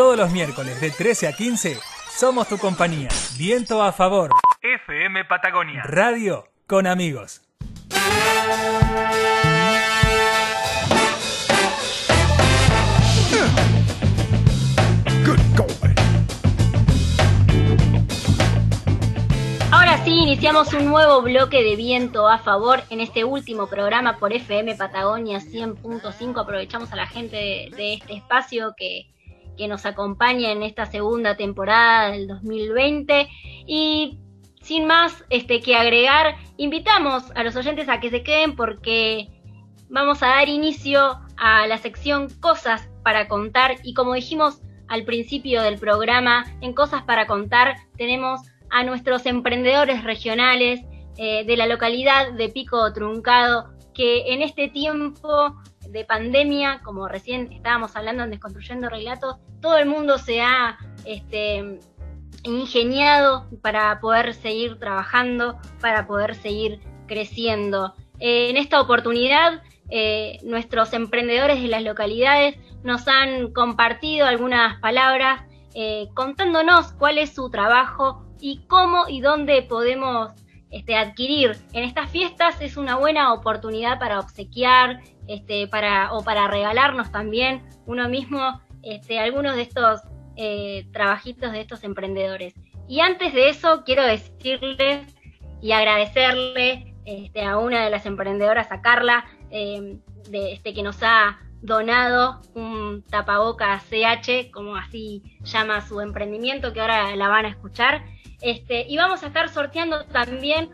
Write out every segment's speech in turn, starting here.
Todos los miércoles de 13 a 15 somos tu compañía. Viento a favor. FM Patagonia. Radio con amigos. Ahora sí, iniciamos un nuevo bloque de viento a favor en este último programa por FM Patagonia 100.5. Aprovechamos a la gente de, de este espacio que, que nos acompaña en esta segunda temporada del 2020. Y sin más este, que agregar, invitamos a los oyentes a que se queden porque vamos a dar inicio a la sección Cosas para contar. Y como dijimos al principio del programa, en Cosas para contar tenemos a nuestros emprendedores regionales eh, de la localidad de Pico Truncado, que en este tiempo de pandemia, como recién estábamos hablando en Desconstruyendo Relatos, todo el mundo se ha este, ingeniado para poder seguir trabajando, para poder seguir creciendo. Eh, en esta oportunidad, eh, nuestros emprendedores de las localidades nos han compartido algunas palabras eh, contándonos cuál es su trabajo y cómo y dónde podemos este, adquirir. En estas fiestas es una buena oportunidad para obsequiar este, para, o para regalarnos también uno mismo este, algunos de estos eh, trabajitos de estos emprendedores. Y antes de eso, quiero decirles y agradecerle este, a una de las emprendedoras, a Carla, eh, de, este, que nos ha donado un tapabocas CH, como así llama su emprendimiento, que ahora la van a escuchar. Este, y vamos a estar sorteando también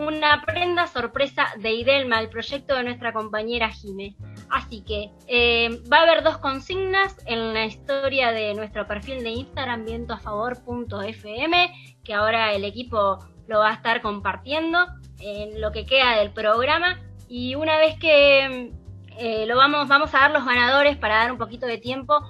una prenda sorpresa de Idelma, el proyecto de nuestra compañera Jime. Así que eh, va a haber dos consignas en la historia de nuestro perfil de Instagram, vientoafavor.fm, que ahora el equipo lo va a estar compartiendo en lo que queda del programa. Y una vez que eh, lo vamos, vamos a dar los ganadores para dar un poquito de tiempo,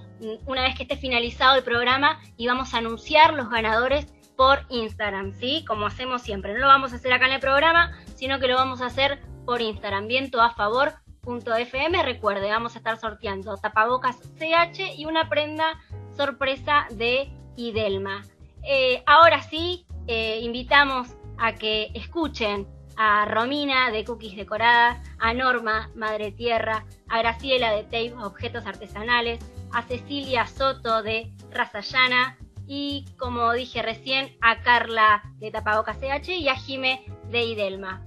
una vez que esté finalizado el programa, y vamos a anunciar los ganadores por Instagram, ¿sí? Como hacemos siempre. No lo vamos a hacer acá en el programa, sino que lo vamos a hacer por Instagram. Viento a favor. .fm, recuerde, vamos a estar sorteando tapabocas CH y una prenda sorpresa de Idelma. Eh, ahora sí, eh, invitamos a que escuchen a Romina de Cookies Decoradas, a Norma, Madre Tierra, a Graciela de Tape Objetos Artesanales, a Cecilia Soto de Razayana, y como dije recién a Carla de Tapabocas CH y a Jime de Idelma.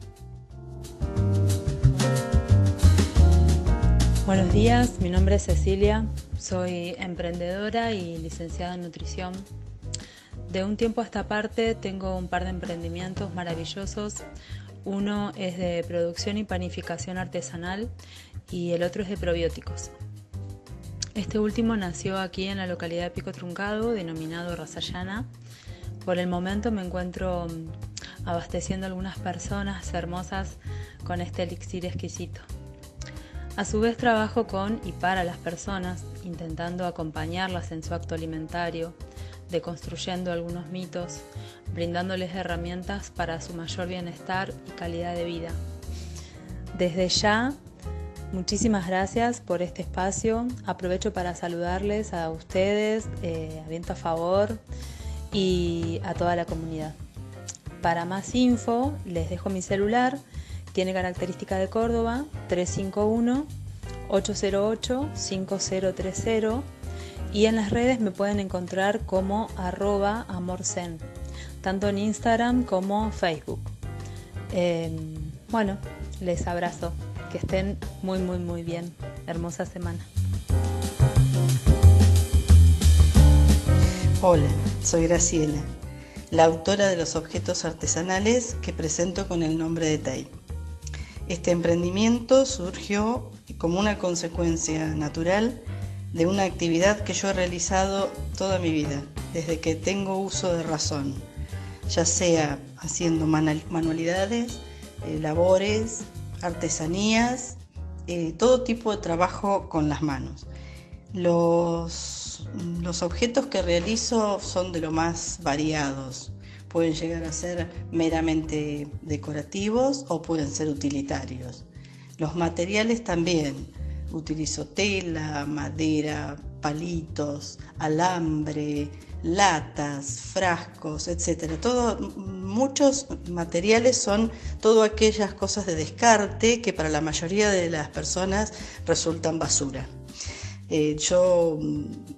Buenos días, mi nombre es Cecilia, soy emprendedora y licenciada en nutrición. De un tiempo a esta parte tengo un par de emprendimientos maravillosos. Uno es de producción y panificación artesanal y el otro es de probióticos. Este último nació aquí en la localidad de Pico Truncado, denominado Razayana. Por el momento me encuentro mm, abasteciendo algunas personas hermosas con este elixir exquisito. A su vez trabajo con y para las personas, intentando acompañarlas en su acto alimentario, deconstruyendo algunos mitos, brindándoles herramientas para su mayor bienestar y calidad de vida. Desde ya Muchísimas gracias por este espacio. Aprovecho para saludarles a ustedes, eh, a Viento a Favor y a toda la comunidad. Para más info, les dejo mi celular. Tiene característica de Córdoba 351-808-5030 y en las redes me pueden encontrar como arroba amorcen, tanto en Instagram como Facebook. Em, bueno, les abrazo que estén muy, muy, muy bien. Hermosa semana. Hola, soy Graciela, la autora de los objetos artesanales que presento con el nombre de Tai. Este emprendimiento surgió como una consecuencia natural de una actividad que yo he realizado toda mi vida, desde que tengo uso de razón, ya sea haciendo manualidades, eh, labores, artesanías, eh, todo tipo de trabajo con las manos. Los, los objetos que realizo son de lo más variados. Pueden llegar a ser meramente decorativos o pueden ser utilitarios. Los materiales también. Utilizo tela, madera, palitos, alambre, latas, frascos, etcétera. Todo, muchos materiales son todo aquellas cosas de descarte que para la mayoría de las personas resultan basura. Eh, yo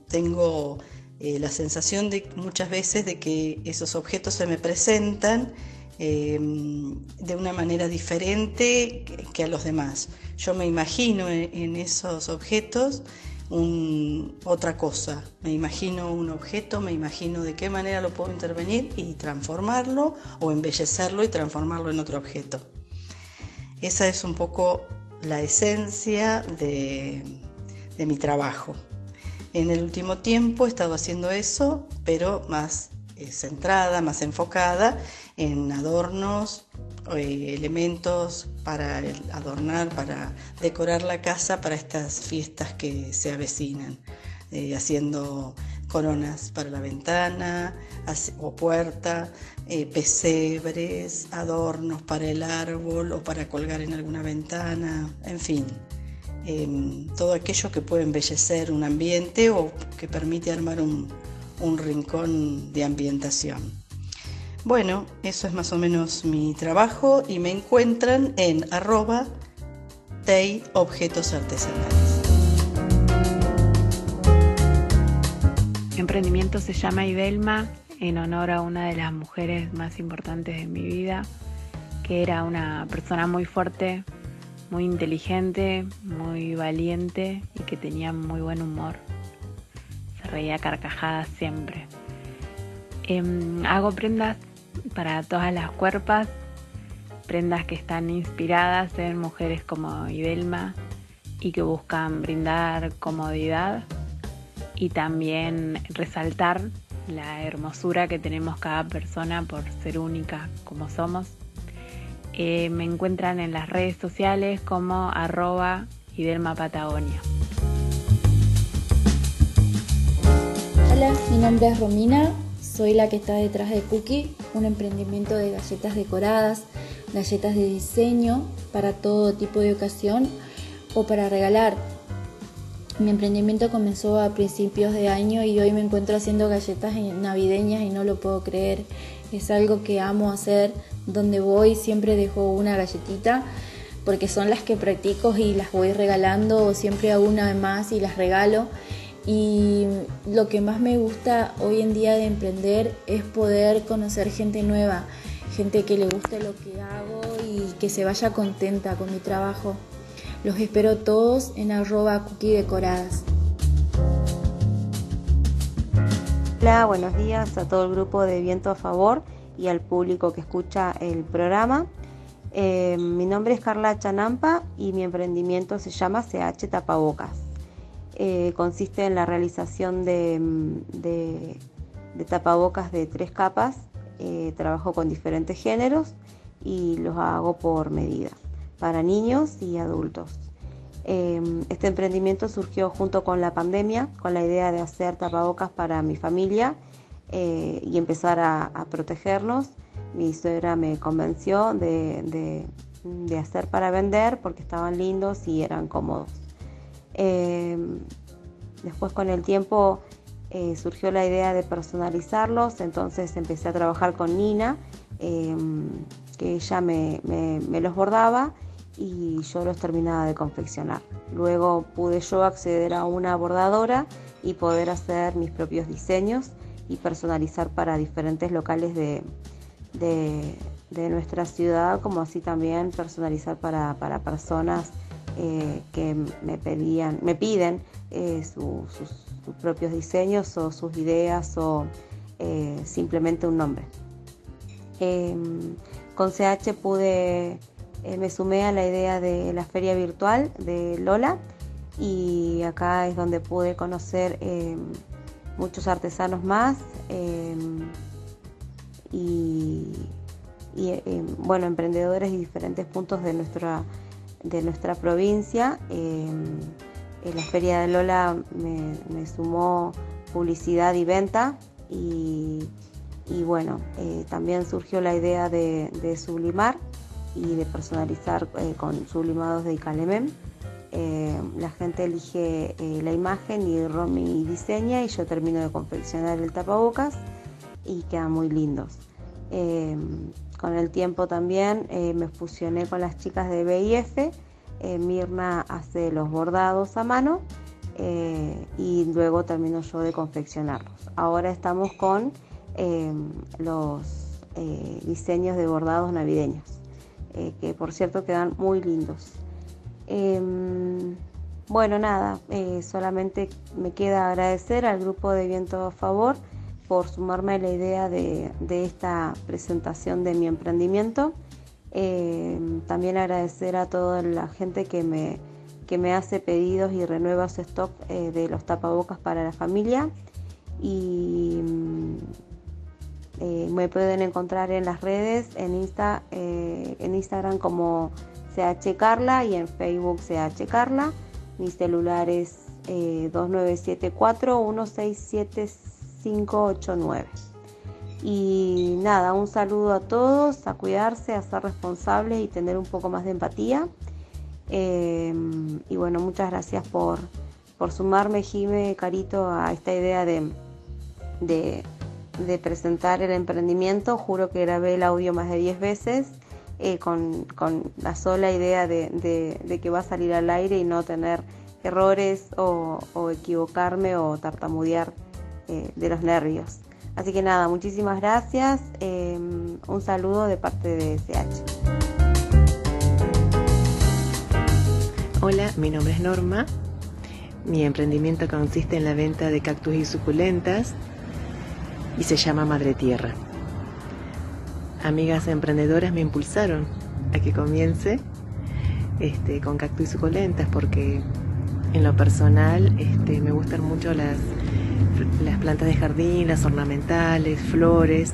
tengo eh, la sensación de muchas veces de que esos objetos se me presentan eh, de una manera diferente que, a los demás. Yo me imagino en, esos objetos otra cosa, me imagino un objeto, me imagino de qué manera lo puedo intervenir y transformarlo o embellecerlo y transformarlo en otro objeto. Esa es un poco la esencia de mi trabajo. En el último tiempo he estado haciendo eso, pero más eh, centrada, más enfocada en adornos, eh, elementos para adornar, para decorar la casa para estas fiestas que se avecinan, eh, haciendo coronas para la ventana o puerta, pesebres, adornos para el árbol o para colgar en alguna ventana, en fin. Em, todo aquello que puede embellecer un ambiente o que permite armar un, rincón de ambientación. Bueno, eso es más o menos mi trabajo y me encuentran en arroba Tei Objetos Artesanales. Mi emprendimiento se llama Idelma en honor a una de las mujeres más importantes de mi vida, que era una persona muy fuerte, muy inteligente, muy valiente y que tenía muy buen humor. Se reía carcajadas siempre. Em, hago prendas para todas las cuerpas, prendas que están inspiradas en mujeres como Idelma y que buscan brindar comodidad y también resaltar la hermosura que tenemos cada persona por ser única como somos eh, me encuentran en las redes sociales como arroba Idelma Patagonia. Hola, mi nombre es Romina, soy la que está detrás de Cookie, un emprendimiento de galletas decoradas, galletas de diseño para todo tipo de ocasión o para regalar. Mi emprendimiento comenzó a principios de año y hoy me encuentro haciendo galletas navideñas y no lo puedo creer. Es algo que amo hacer, donde voy siempre dejo una galletita porque son las que practico y las voy regalando o siempre hago una más y las regalo. Y lo que más me gusta hoy en día de emprender es poder conocer gente nueva, gente que le guste lo que hago y que se vaya contenta con mi trabajo. Los espero todos en arroba cookie decoradas. Hola, buenos días a todo el grupo de Viento a Favor y al público que escucha el programa. Eh, mi nombre es Carla Chanampa y mi emprendimiento se llama CH Tapabocas. Eh, consiste en la realización de, tapabocas de tres capas. Eh, trabajo con diferentes géneros y los hago por medida, para niños y adultos. este emprendimiento surgió junto con la pandemia, con la idea de hacer tapabocas para mi familia eh, y empezar a, protegernos. Mi suegra me convenció de, hacer para vender porque estaban lindos y eran cómodos. Em, después con el tiempo eh, surgió la idea de personalizarlos, entonces empecé a trabajar con Nina, em, que ella me, me los bordaba y yo los terminaba de confeccionar. Luego pude yo acceder a una bordadora y poder hacer mis propios diseños y personalizar para diferentes locales de, nuestra ciudad, como así también personalizar para, personas eh, que me pedían, me piden eh, sus, propios diseños o sus ideas o eh, simplemente un nombre. Em, con CH pude, me sumé a la idea de la feria virtual de Lola y acá es donde pude conocer em, muchos artesanos más em, y, em, bueno, emprendedores de diferentes puntos de nuestra, de nuestra provincia. Em, en la Feria de Lola me, sumó publicidad y venta y, bueno, eh, también surgió la idea de, sublimar y de personalizar eh, con sublimados de Icalemem. Eh, la gente elige eh, la imagen y Romy diseña y yo termino de confeccionar el tapabocas y quedan muy lindos. Eh, con el tiempo también me fusioné con las chicas de BIF. Mirna hace los bordados a mano y luego termino yo de confeccionarlos. Ahora estamos con los diseños de bordados navideños, que por cierto quedan muy lindos. Em, bueno, nada, eh, solamente me queda agradecer al grupo de Viento a Favor por sumarme a la idea de, de esta presentación de mi emprendimiento. Eh, también agradecer a toda la gente que me, que me hace pedidos y renueva su stock eh, de los tapabocas para la familia. Y mm, eh, me pueden encontrar en las redes, en, Insta, en Instagram como CH Carla y en Facebook CH Carla. Mi celular es 2974 167 589. Y nada, un saludo a todos, a cuidarse, a ser responsables y tener un poco más de empatía. Em, y bueno, muchas gracias por, por sumarme, Jime, Carito, a esta idea de, de, presentar el emprendimiento. Juro que grabé el audio más de 10 veces eh, con, con, la sola idea de, de, que va a salir al aire y no tener errores o equivocarme o tartamudear eh, de los nervios. Así que nada, muchísimas gracias. Eh, un saludo de parte de SH. Hola, mi nombre es Norma. Mi emprendimiento consiste en la venta de cactus y suculentas y se llama Madre Tierra amigas emprendedoras me impulsaron a que comience este, con cactus y suculentas porque en lo personal este, me gustan mucho las, las plantas de jardín, las ornamentales, flores.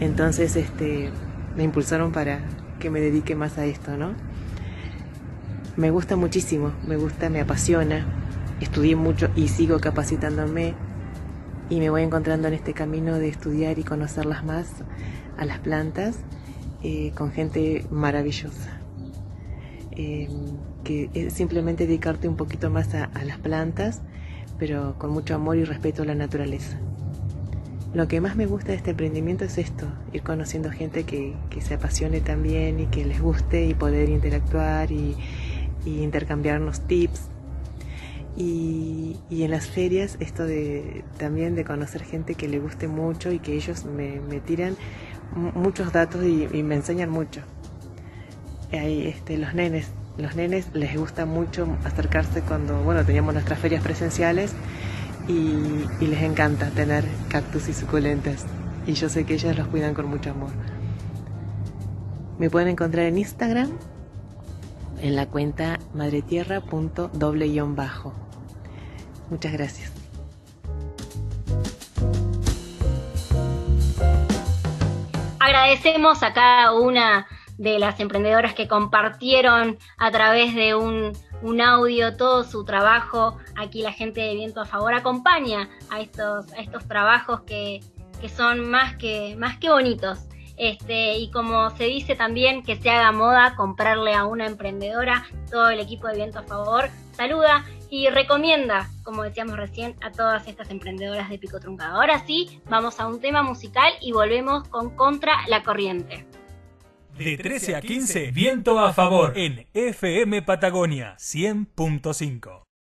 Entonces este, me impulsaron para que me dedique más a esto, ¿no? Me gusta muchísimo, me gusta, me apasiona. Estudié mucho y sigo capacitándome y me voy encontrando en este camino de estudiar y conocerlas más a las plantas eh, con gente maravillosa. Eh, que es simplemente dedicarte un poquito más a, las plantas, pero con mucho amor y respeto a la naturaleza. Lo que más me gusta de este emprendimiento es esto, ir conociendo gente que, se apasione también y que les guste y poder interactuar y, intercambiarnos tips. Y, en las ferias esto de también de conocer gente que le guste mucho y que ellos me, me tiran muchos datos y, me enseñan mucho. Ahí, este, los nenes, los nenes les gusta mucho acercarse cuando, bueno, teníamos nuestras ferias presenciales y, les encanta tener cactus y suculentas. Y yo sé que ellas los cuidan con mucho amor. Me pueden encontrar en Instagram en la cuenta madretierra.doble-bajo. Muchas gracias. Agradecemos a cada una de las emprendedoras que compartieron a través de un, audio todo su trabajo. Aquí la gente de Viento a Favor acompaña a estos, a estos trabajos que, son más que, más que bonitos. Este, y como se dice también que se haga moda comprarle a una emprendedora, todo el equipo de Viento a Favor saluda y recomienda, como decíamos recién, a todas estas emprendedoras de pico truncado. Ahora sí, vamos a un tema musical y volvemos con Contra la Corriente. De 13 a 15, viento a favor en FM Patagonia 100.5.